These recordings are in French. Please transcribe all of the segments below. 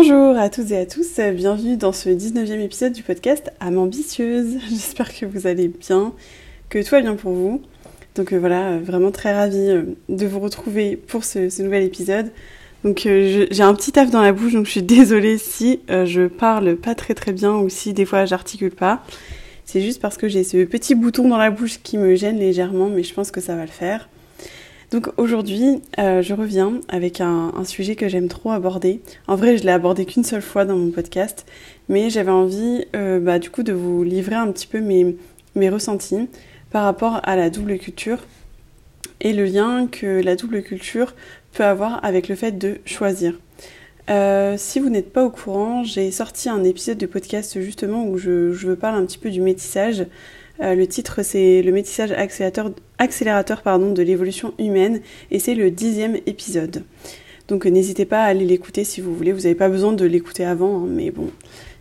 Bonjour à toutes et à tous, bienvenue dans ce 19e épisode du podcast Âme ambitieuse. J'espère que vous allez bien, que tout va bien pour vous. Donc euh, voilà, vraiment très ravie euh, de vous retrouver pour ce, nouvel épisode. Donc euh, j'ai un petit taf dans la bouche, donc je suis désolée si je parle pas très très bien ou si des fois j'articule pas. C'est juste parce que j'ai ce petit bouton dans la bouche qui me gêne légèrement, mais je pense que ça va le faire. Donc aujourd'hui, euh, je reviens avec un, sujet que j'aime trop aborder. En vrai, je l'ai abordé qu'une seule fois dans mon podcast, mais j'avais envie euh, bah, du coup de vous livrer un petit peu mes, ressentis par rapport à la double culture et le lien que la double culture peut avoir avec le fait de choisir. Euh, si vous n'êtes pas au courant, j'ai sorti un épisode de podcast justement où je, je parle un petit peu du métissage. Euh, le titre c'est le métissage accélérateur, de l'évolution humaine et c'est le dixième épisode. Donc euh, n'hésitez pas à aller l'écouter si vous voulez. Vous n'avez pas besoin de l'écouter avant, hein, mais bon,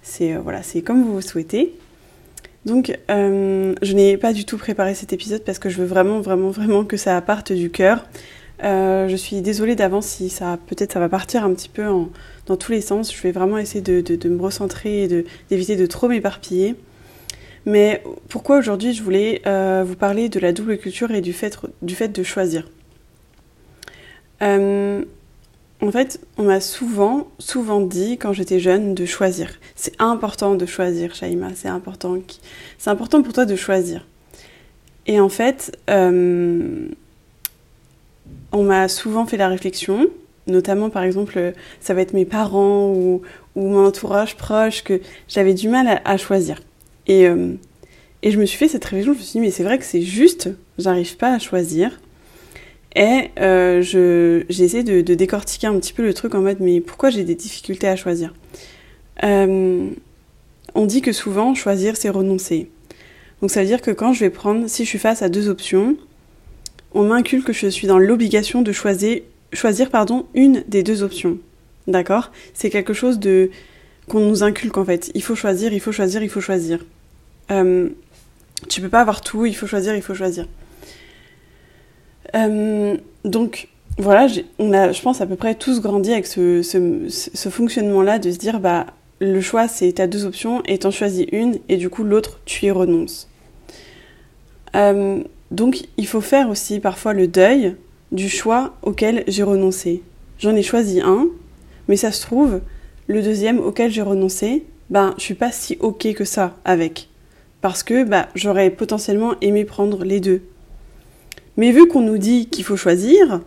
c'est euh, voilà, comme vous souhaitez. Donc je n'ai pas du tout préparé cet épisode parce que je veux vraiment, vraiment, vraiment que ça parte du cœur. je suis désolée d'avance si ça peut-être ça va partir un petit peu dans tous les sens. Je vais vraiment essayer de me recentrer et d'éviter de trop m'éparpiller. Mais pourquoi aujourd'hui je voulais euh, vous parler de la double culture et du fait, du fait de choisir euh, En fait, on m'a souvent, souvent dit quand j'étais jeune de choisir. C'est important de choisir, Shaima, c'est important. C'est important pour toi de choisir. Et en fait, euh, on m'a souvent fait la réflexion, notamment par exemple, ça va être mes parents ou, mon entourage proche, que j'avais du mal à choisir. Et, euh, et je me suis fait cette réflexion, je me suis dit, mais c'est vrai que c'est juste, j'arrive pas à choisir. Et euh, j'essaie de, de, décortiquer un petit peu le truc en mode, mais pourquoi j'ai des difficultés à choisir? Euh, On dit que souvent, choisir, c'est renoncer. Donc ça veut dire que quand je vais prendre, si je suis face à deux options, on m'inculque que je suis dans l'obligation de choisir, choisir pardon, une des deux options. D'accord? C'est quelque chose de qu'on nous inculque en fait. Il faut choisir, il faut choisir, il faut choisir. Euh, tu peux pas avoir tout, il faut choisir, il faut choisir. Euh, donc voilà, on a, je pense, à peu près tous grandi avec ce, fonctionnement-là de se dire, bah, le choix, c'est t'as deux options et t'en choisis une et du coup l'autre, tu y renonces. Euh, donc il faut faire aussi parfois le deuil du choix auquel j'ai renoncé. J'en ai choisi un, mais ça se trouve, le deuxième auquel j'ai renoncé, ben je suis pas si ok que ça avec parce que bah, j'aurais potentiellement aimé prendre les deux. Mais vu qu'on nous dit qu'il faut choisir,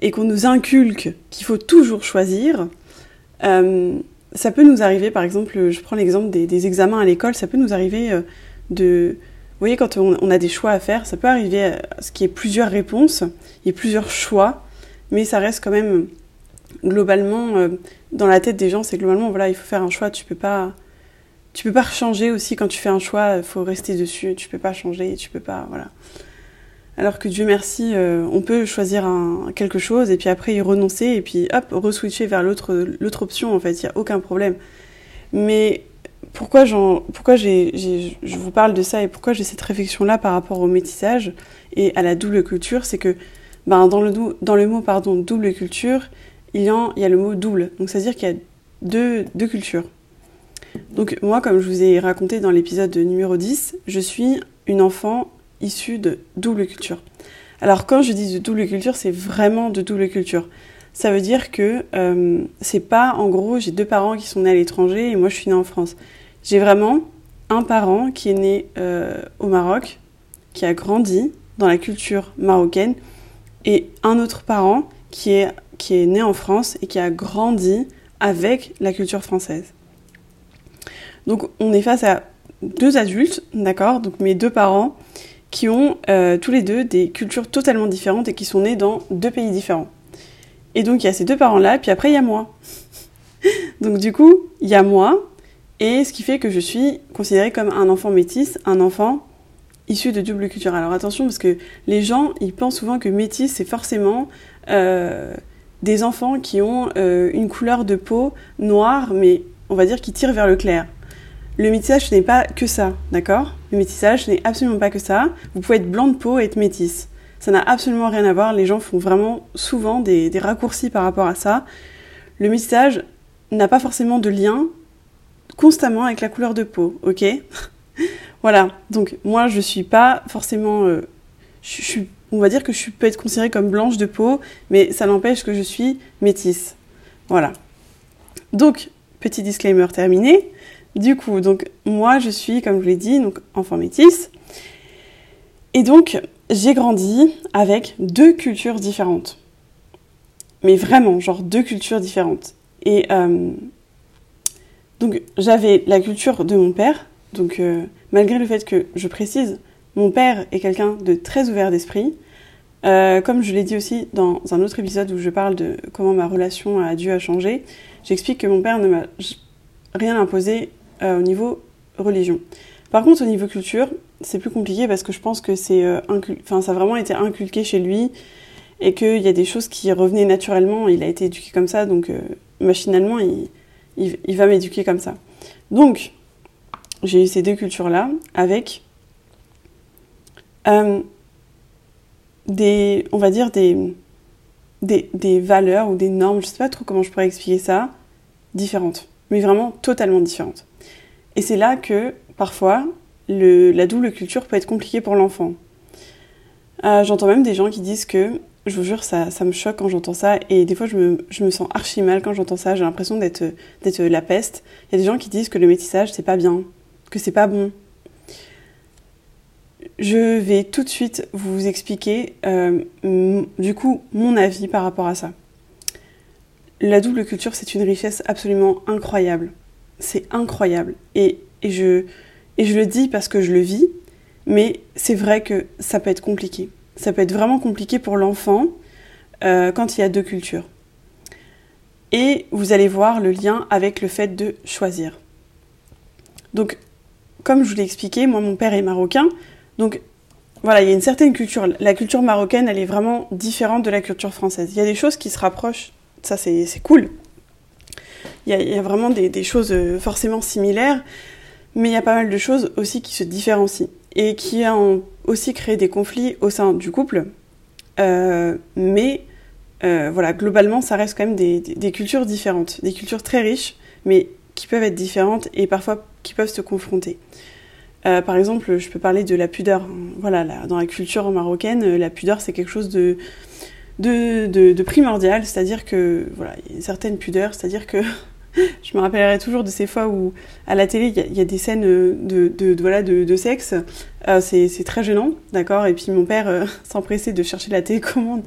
et qu'on nous inculque qu'il faut toujours choisir, euh, ça peut nous arriver, par exemple, je prends l'exemple des, examens à l'école, ça peut nous arriver euh, de... Vous voyez, quand on, a des choix à faire, ça peut arriver à ce qu'il y ait plusieurs réponses, il y ait plusieurs choix, mais ça reste quand même globalement, euh, dans la tête des gens, c'est globalement, voilà, il faut faire un choix, tu peux pas tu peux pas changer aussi quand tu fais un choix, il faut rester dessus, tu peux pas changer, tu peux pas, voilà. Alors que Dieu merci, euh, on peut choisir quelque chose et puis après y renoncer et puis hop, reswitcher vers l'autre, l'autre option en fait, il y a aucun problème. Mais pourquoi, j'en, pourquoi j'ai, je vous parle de ça et pourquoi j'ai cette réflexion-là par rapport au métissage et à la double culture, c'est que ben, dans, le, dans le mot pardon, double culture, il y, a, il y a le mot double. Donc c'est-à-dire qu'il y a deux, deux cultures. Donc moi, comme je vous ai raconté dans l'épisode numéro 10, je suis une enfant issue de double culture. Alors quand je dis de double culture, c'est vraiment de double culture. Ça veut dire que euh, c'est pas, en gros, j'ai deux parents qui sont nés à l'étranger et moi je suis née en France. J'ai vraiment un parent qui est né euh, au Maroc, qui a grandi dans la culture marocaine, et un autre parent qui est, qui est né en France et qui a grandi avec la culture française. Donc on est face à deux adultes, d'accord, donc mes deux parents, qui ont euh, tous les deux des cultures totalement différentes et qui sont nés dans deux pays différents. Et donc il y a ces deux parents-là, puis après il y a moi. Donc du coup, il y a moi, et ce qui fait que je suis considérée comme un enfant métis, un enfant issu de double culture. Alors attention, parce que les gens, ils pensent souvent que métis, c'est forcément euh, des enfants qui ont euh, une couleur de peau noire, mais on va dire qui tirent vers le clair. Le métissage, ce n'est pas que ça, d'accord? Le métissage, ce n'est absolument pas que ça. Vous pouvez être blanc de peau et être métis. Ça n'a absolument rien à voir. Les gens font vraiment souvent des, raccourcis par rapport à ça. Le métissage n'a pas forcément de lien constamment avec la couleur de peau, ok? Voilà. Donc moi, je suis pas forcément, euh, on va dire que je peux être considérée comme blanche de peau, mais ça n'empêche que je suis métisse. Voilà. Donc petit disclaimer terminé. Du coup, donc moi je suis, comme je vous l'ai dit, donc enfant métisse. Et donc j'ai grandi avec deux cultures différentes. Mais vraiment, genre deux cultures différentes. Et euh, donc j'avais la culture de mon père. Donc euh, malgré le fait que je précise, mon père est quelqu'un de très ouvert d'esprit. Euh, comme je l'ai dit aussi dans un autre épisode où je parle de comment ma relation à Dieu a changé, j'explique que mon père ne m'a rien imposé euh, au niveau religion. Par contre, au niveau culture, c'est plus compliqué parce que je pense que c'est, euh, enfin, ça a vraiment été inculqué chez lui et qu'il y a des choses qui revenaient naturellement. Il a été éduqué comme ça, donc euh, machinalement, il, va m'éduquer comme ça. Donc, j'ai eu ces deux cultures-là avec des, on va dire des, des, des valeurs ou des normes, je sais pas trop comment je pourrais expliquer ça, différentes, mais vraiment totalement différentes. Et c'est là que, parfois, la double culture peut être compliquée pour l'enfant. Euh, j'entends même des gens qui disent que, je vous jure, ça, me choque quand j'entends ça, et des fois je me, sens archi mal quand j'entends ça, j'ai l'impression d'être, d'être la peste. Il y a des gens qui disent que le métissage, c'est pas bien, que c'est pas bon. Je vais tout de suite vous expliquer, euh, du coup, mon avis par rapport à ça. La double culture, c'est une richesse absolument incroyable c'est incroyable. Et, et, je, et je le dis parce que je le vis, mais c'est vrai que ça peut être compliqué. Ça peut être vraiment compliqué pour l'enfant euh, quand il y a deux cultures. Et vous allez voir le lien avec le fait de choisir. Donc, comme je vous l'ai expliqué, moi mon père est marocain, donc voilà, il y a une certaine culture. La culture marocaine, elle est vraiment différente de la culture française. Il y a des choses qui se rapprochent, ça c'est cool, il y, a vraiment des, choses euh, forcément similaires, mais il y a pas mal de choses aussi qui se différencient et qui ont aussi créé des conflits au sein du couple. Euh, mais euh, voilà, globalement, ça reste quand même des, cultures différentes, des cultures très riches, mais qui peuvent être différentes et parfois qui peuvent se confronter. Par exemple, je peux parler de la pudeur. Voilà, là, dans la culture marocaine, la pudeur c'est quelque chose de de, primordial, c'est-à-dire que voilà, il y a une certaine pudeur, c'est-à-dire que je me rappellerai toujours de ces fois où à la télé il y, a des scènes de, de, voilà de, sexe, euh, c'est très gênant, d'accord. Et puis mon père euh, s'empressait de chercher la télécommande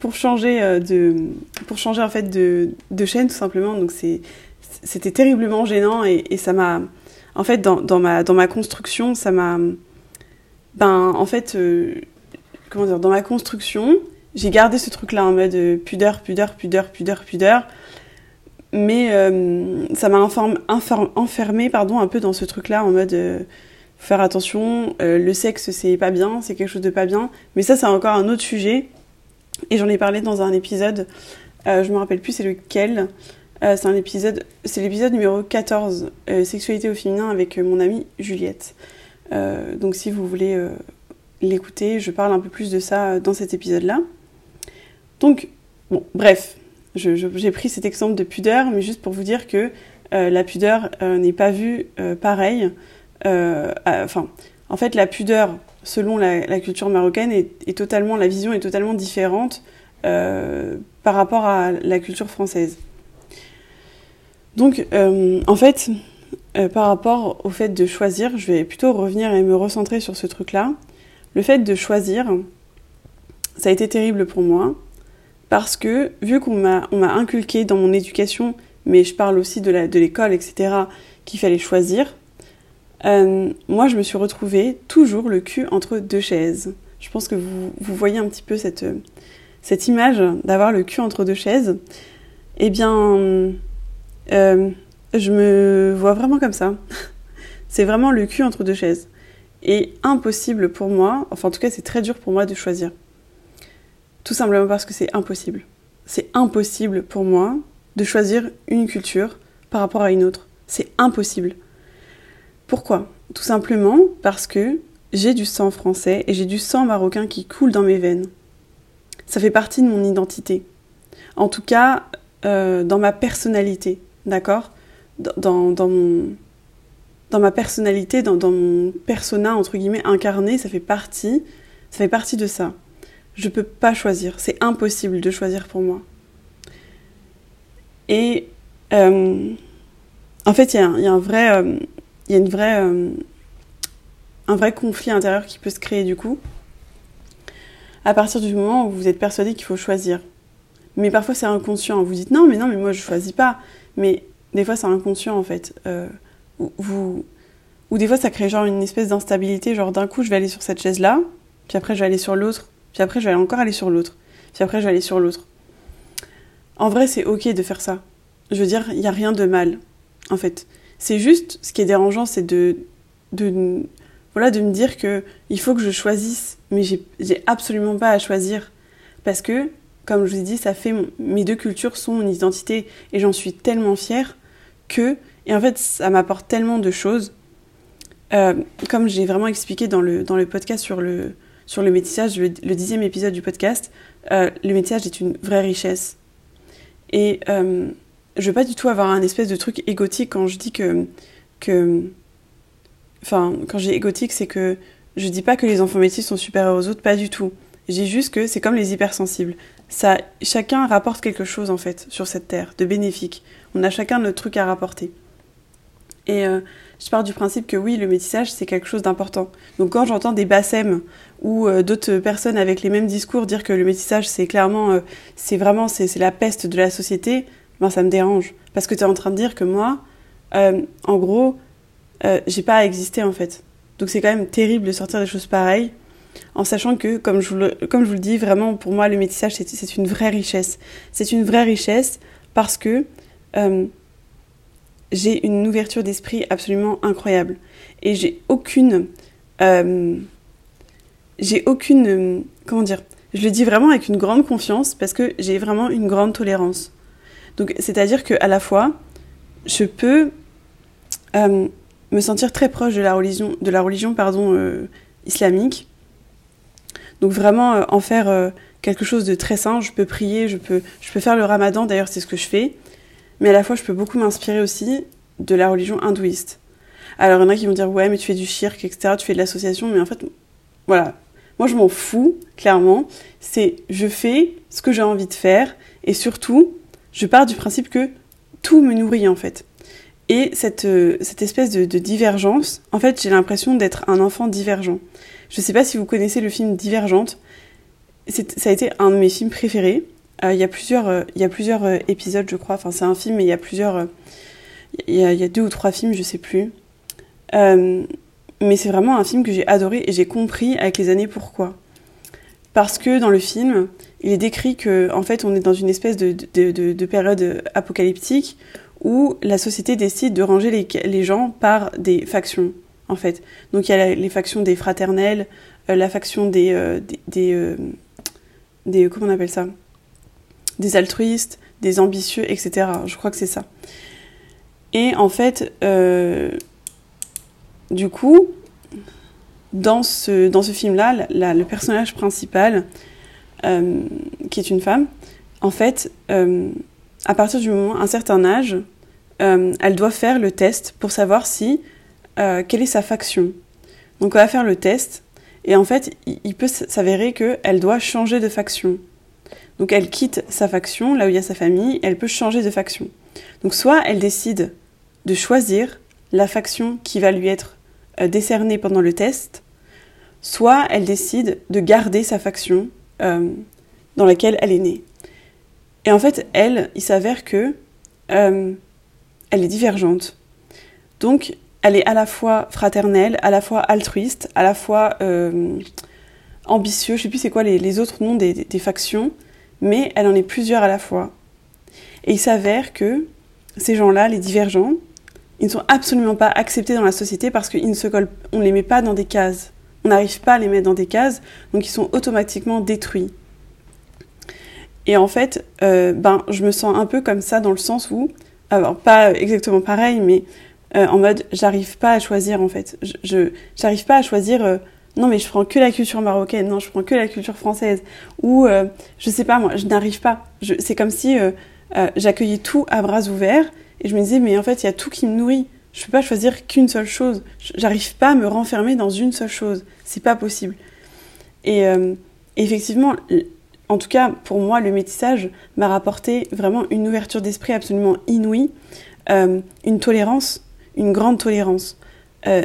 pour changer euh, de pour changer en fait de, chaîne tout simplement. Donc c'était terriblement gênant et, ça m'a en fait dans, dans ma dans ma construction ça m'a ben en fait comment dire dans ma construction j'ai gardé ce truc-là en mode euh, pudeur, pudeur, pudeur, pudeur, pudeur. Mais euh, ça m'a enfermé pardon, un peu dans ce truc-là en mode euh, faire attention, euh, le sexe c'est pas bien, c'est quelque chose de pas bien. Mais ça c'est encore un autre sujet. Et j'en ai parlé dans un épisode, euh, je me rappelle plus c'est lequel. Euh, c'est un épisode, c'est l'épisode numéro 14, Sexualité au féminin avec mon amie Juliette. donc si vous voulez l'écouter, je parle un peu plus de ça dans cet épisode-là. Donc, bon, bref, j'ai pris cet exemple de pudeur, mais juste pour vous dire que euh, la pudeur euh, n'est pas vue euh, pareil. Enfin, en fait, la pudeur, selon la, culture marocaine, est, totalement, la vision est totalement différente par rapport à la culture française. Donc, en fait, par rapport au fait de choisir, je vais plutôt revenir et me recentrer sur ce truc-là. Le fait de choisir, ça a été terrible pour moi parce que vu qu'on m'a inculqué dans mon éducation, mais je parle aussi de l'école, etc., qu'il fallait choisir. Euh, moi, je me suis retrouvée toujours le cul entre deux chaises. Je pense que vous, voyez un petit peu cette, cette image d'avoir le cul entre deux chaises. Eh bien, Euh, je me vois vraiment comme ça. c'est vraiment le cul entre deux chaises. Et impossible pour moi, enfin en tout cas c'est très dur pour moi de choisir. Tout simplement parce que c'est impossible. C'est impossible pour moi de choisir une culture par rapport à une autre. C'est impossible. Pourquoi? Tout simplement parce que j'ai du sang français et j'ai du sang marocain qui coule dans mes veines. Ça fait partie de mon identité. En tout cas, euh, dans ma personnalité, d'accord? Dans, ma personnalité, dans, dans, mon persona, entre guillemets, incarné, ça fait partie, ça fait partie de ça. Je peux pas choisir, c'est impossible de choisir pour moi. Et euh, en fait, il y, a un vrai, euh, une vraie, euh, un vrai conflit intérieur qui peut se créer du coup, à partir du moment où vous êtes persuadé qu'il faut choisir. Mais parfois c'est inconscient. Vous dites non, mais non, mais moi je choisis pas. Mais des fois c'est inconscient en fait. Euh, ou des fois ça crée genre une espèce d'instabilité. Genre d'un coup je vais aller sur cette chaise là, puis après je vais aller sur l'autre, puis après je vais encore aller sur l'autre, puis après je vais aller sur l'autre. En vrai c'est ok de faire ça. Je veux dire, il n'y a rien de mal en fait. C'est juste, ce qui est dérangeant, c'est de, de, voilà, de me dire que il faut que je choisisse, mais j'ai absolument pas à choisir. Parce que comme je vous ai dit, ça fait mes deux cultures sont mon identité et j'en suis tellement fière que et en fait ça m'apporte tellement de choses. Euh, comme j'ai vraiment expliqué dans le dans le podcast sur le sur le métissage, le, dixième épisode du podcast, euh, le métissage est une vraie richesse. Et euh, je veux pas du tout avoir un espèce de truc égotique quand je dis que que enfin quand j'ai égotique c'est que je dis pas que les enfants métis sont supérieurs aux autres, pas du tout. Dis juste que c'est comme les hypersensibles ça, chacun rapporte quelque chose en fait sur cette terre, de bénéfique. On a chacun notre truc à rapporter. Et euh, je pars du principe que oui, le métissage, c'est quelque chose d'important. Donc quand j'entends des bassèmes ou euh, d'autres personnes avec les mêmes discours dire que le métissage, c'est clairement, euh, c'est vraiment, c'est la peste de la société, ben ça me dérange. Parce que tu es en train de dire que moi, en gros, j'ai pas à exister en fait. Donc c'est quand même terrible de sortir des choses pareilles en sachant que, comme je vous le, dis, vraiment pour moi le métissage c'est une vraie richesse. C'est une vraie richesse parce que euh, j'ai une ouverture d'esprit absolument incroyable et j'ai aucune, euh, j'ai aucune, comment dire, je le dis vraiment avec une grande confiance parce que j'ai vraiment une grande tolérance. Donc c'est-à-dire que à la fois je peux euh, me sentir très proche de la religion, de la religion pardon islamique donc vraiment euh, en faire euh, quelque chose de très sain. Je peux prier, je peux, je peux faire le ramadan, d'ailleurs c'est ce que je fais. Mais à la fois je peux beaucoup m'inspirer aussi de la religion hindouiste. Alors il y en a qui vont dire ouais mais tu fais du shirk, etc. Tu fais de l'association, mais en fait voilà. Moi je m'en fous, clairement. C'est je fais ce que j'ai envie de faire et surtout je pars du principe que tout me nourrit en fait. Et cette, euh, cette espèce de, divergence, en fait j'ai l'impression d'être un enfant divergent. Je sais pas si vous connaissez le film Divergente. Ça a été un de mes films préférés. Euh, il y a plusieurs, euh, y a plusieurs euh, épisodes, je crois. Enfin, c'est un film, mais il y a plusieurs. Il y, y a deux ou trois films, je sais plus. Mais c'est vraiment un film que j'ai adoré et j'ai compris avec les années pourquoi. Parce que dans le film, il est décrit que, en fait, on est dans une espèce de, de, de, de période apocalyptique où la société décide de ranger les, gens par des factions en fait. Donc il y a les factions des fraternels, euh, la faction des, euh, des, euh, des, comment on appelle ça? Des altruistes, des ambitieux, etc. Je crois que c'est ça. Et en fait, du coup, dans ce, dans ce film-là, le personnage principal, qui est une femme, en fait, à partir du moment, un certain âge, elle doit faire le test pour savoir si euh, quelle est sa faction. Donc on va faire le test, et en fait, il peut s'avérer qu'elle doit changer de faction. Donc elle quitte sa faction, là où il y a sa famille, elle peut changer de faction. Donc soit elle décide de choisir la faction qui va lui être euh, décernée pendant le test, soit elle décide de garder sa faction euh, dans laquelle elle est née. Et en fait, elle, il s'avère que elle est divergente. Donc, elle est à la fois fraternelle, à la fois altruiste, à la fois euh, ambitieux, je sais plus c'est quoi les, autres noms des, factions, mais elle en est plusieurs à la fois. Et il s'avère que ces gens-là, les divergents, ils ne sont absolument pas acceptés dans la société parce qu'ils ne les met pas dans des cases. On n'arrive pas à les mettre dans des cases, donc ils sont automatiquement détruits. Et en fait, euh, ben, je me sens un peu comme ça dans le sens où, alors pas exactement pareil, mais euh, en mode, j'arrive pas à choisir en fait. Je, j'arrive pas à choisir. Euh, non, mais je prends que la culture marocaine. Non, je prends que la culture française. Ou je sais pas moi, je n'arrive pas. C'est comme si j'accueillais tout à bras ouverts et je me disais, mais en fait, il y a tout qui me nourrit. Je peux pas choisir qu'une seule chose. J'arrive pas à me renfermer dans une seule chose. C'est pas possible. Et effectivement, en tout cas, pour moi, le métissage m'a rapporté vraiment une ouverture d'esprit absolument inouïe, euh, une tolérance, une grande tolérance. Euh,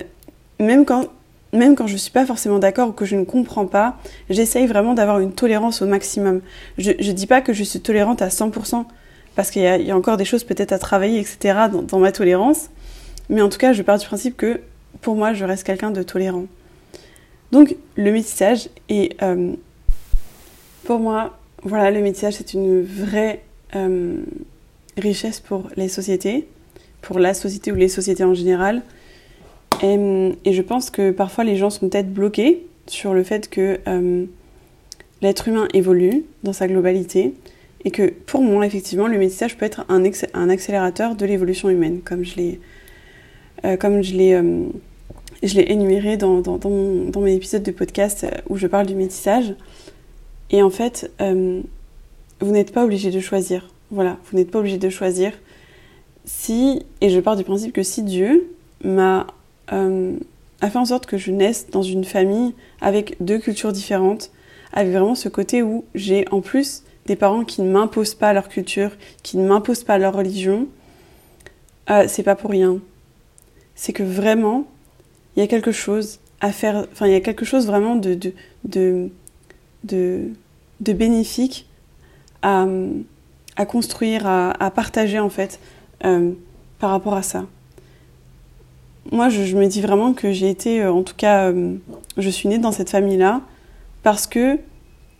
même quand même quand je suis pas forcément d'accord ou que je ne comprends pas, j'essaye vraiment d'avoir une tolérance au maximum. Je, ne dis pas que je suis tolérante à 100%, parce qu'il y, a encore des choses peut-être à travailler, etc. Dans, ma tolérance. Mais en tout cas, je pars du principe que pour moi, je reste quelqu'un de tolérant. Donc, le métissage est euh, pour moi, voilà, le métissage, c'est une vraie euh, richesse pour les sociétés, pour la société ou les sociétés en général. Et, je pense que parfois les gens sont peut-être bloqués sur le fait que euh, l'être humain évolue dans sa globalité et que pour moi, effectivement, le métissage peut être un, un accélérateur de l'évolution humaine, comme je l'ai, euh, l'ai énuméré dans, dans, dans, mes épisodes de podcast où je parle du métissage. Et en fait, euh, vous n'êtes pas obligé de choisir. Voilà, vous n'êtes pas obligé de choisir. Si, et je pars du principe que si Dieu m'a euh, a fait en sorte que je naisse dans une famille avec deux cultures différentes, avec vraiment ce côté où j'ai en plus des parents qui ne m'imposent pas leur culture, qui ne m'imposent pas leur religion, euh, c'est pas pour rien. C'est que vraiment, il y a quelque chose à faire, enfin, il y a quelque chose vraiment de, de, de de, bénéfique à, à construire, à, à, partager en fait euh, par rapport à ça. Moi, je, me dis vraiment que j'ai été, euh, en tout cas, je suis née dans cette famille-là parce que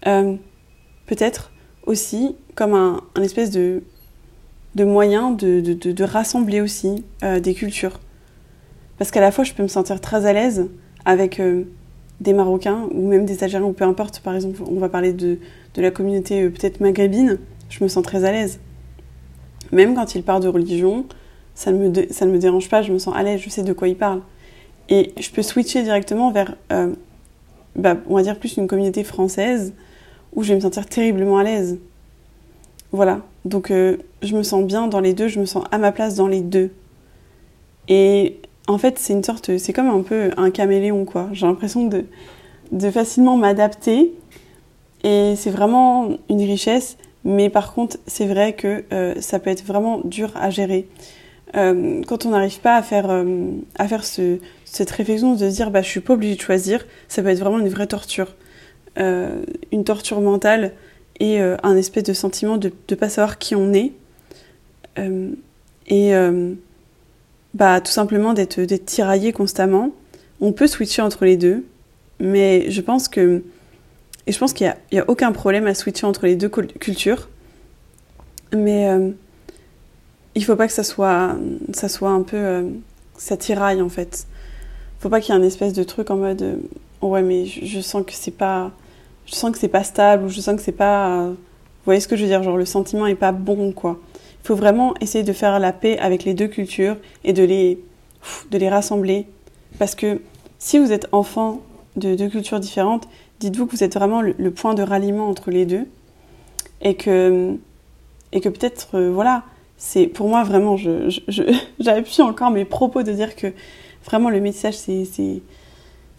peut-être aussi comme un, espèce de, de moyen de, de, de rassembler aussi des cultures. Parce qu'à la fois, je peux me sentir très à l'aise avec des Marocains ou même des Algériens ou peu importe, par exemple, on va parler de, de la communauté euh, peut-être maghrébine, je me sens très à l'aise. Même quand il parle de religion, ça ne, me ça ne me dérange pas, je me sens à l'aise, je sais de quoi il parle. Et je peux switcher directement vers, euh, bah, on va dire plus une communauté française où je vais me sentir terriblement à l'aise. Voilà, donc euh, je me sens bien dans les deux, je me sens à ma place dans les deux. Et en fait, c'est une sorte, c'est comme un peu un caméléon, quoi. J'ai l'impression de, facilement m'adapter. Et c'est vraiment une richesse. Mais par contre, c'est vrai que euh, ça peut être vraiment dur à gérer. Euh, quand on n'arrive pas à faire, à faire ce, cette réflexion de se dire bah, je suis pas obligée de choisir, ça peut être vraiment une vraie torture. Une torture mentale et un espèce de sentiment de ne pas savoir qui on est. et bah, tout simplement d'être tiraillé constamment. On peut switcher entre les deux, mais je pense que et je pense qu'il n'y a, a, aucun problème à switcher entre les deux cultures. Mais euh, il faut pas que ça soit, ça soit un peu. Euh, ça tiraille en fait. Faut pas qu'il y ait un espèce de truc en mode. Ouais, mais je, sens que c'est pas. Je sens que c'est pas stable ou je sens que c'est pas. vous voyez ce que je veux dire Genre le sentiment est pas bon quoi. Il faut vraiment essayer de faire la paix avec les deux cultures et de les, de les rassembler. Parce que si vous êtes enfant de deux cultures différentes, dites-vous que vous êtes vraiment le, point de ralliement entre les deux. Et que, et que peut-être, euh, voilà, c'est pour moi vraiment, j'appuie je, encore mes propos de dire que vraiment le métissage, c'est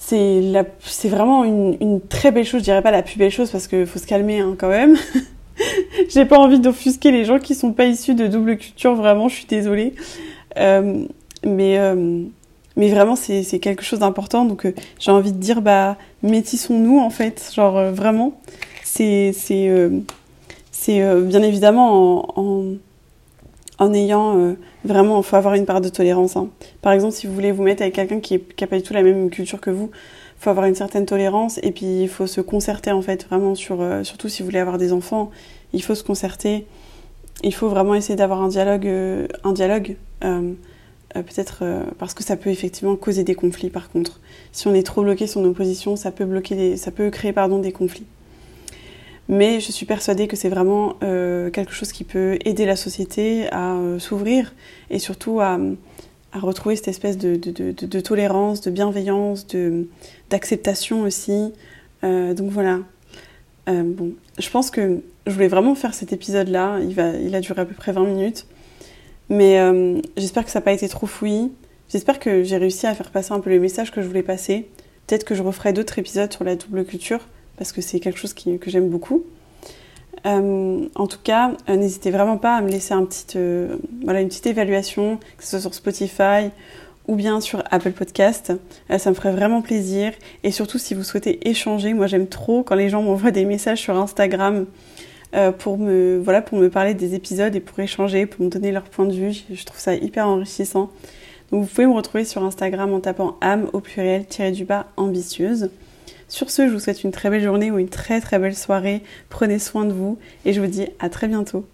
c'est vraiment une, très belle chose. Je dirais pas la plus belle chose parce qu'il faut se calmer hein, quand même. J'ai pas envie d'offusquer les gens qui sont pas issus de double culture, vraiment, je suis désolée. Euh, mais, euh, mais vraiment, c'est quelque chose d'important. Donc, euh, j'ai envie de dire, bah, métissons-nous, en fait. Genre, vraiment. C'est c'est bien évidemment en, en, en ayant vraiment, il faut avoir une part de tolérance. Hein. Par exemple, si vous voulez vous mettre avec quelqu'un qui n'a pas du tout la même culture que vous, faut avoir une certaine tolérance et puis il faut se concerter en fait vraiment sur, surtout si vous voulez avoir des enfants, il faut se concerter il faut vraiment essayer d'avoir un dialogue, un dialogue peut-être parce que ça peut effectivement causer des conflits par contre. Si on est trop bloqué sur nos positions, ça peut, bloquer ça peut créer pardon, des conflits. Mais je suis persuadée que c'est vraiment quelque chose qui peut aider la société à s'ouvrir et surtout à, retrouver cette espèce de, de, tolérance, de bienveillance, d'acceptation aussi. Euh, donc voilà. Euh, bon, je pense que je voulais vraiment faire cet épisode-là. Il, a duré à peu près 20 minutes. Mais euh, j'espère que ça n'a pas été trop fouillis. J'espère que j'ai réussi à faire passer un peu le message que je voulais passer. Peut-être que je referai d'autres épisodes sur la double culture, parce que c'est quelque chose que j'aime beaucoup. Euh, en tout cas, euh, n'hésitez vraiment pas à me laisser euh, une petite évaluation, que ce soit sur Spotify ou bien sur Apple Podcast. ça me ferait vraiment plaisir. Et surtout, si vous souhaitez échanger, moi j'aime trop quand les gens m'envoient des messages sur Instagram pour, me, voilà, pour me parler des épisodes et pour échanger, pour me donner leur point de vue. Je trouve ça hyper enrichissant. Donc vous pouvez me retrouver sur Instagram en tapant âme au pluriel tiré du bas ambitieuse. Sur ce, je vous souhaite une très belle journée ou une très très belle soirée. Prenez soin de vous et je vous dis à très bientôt.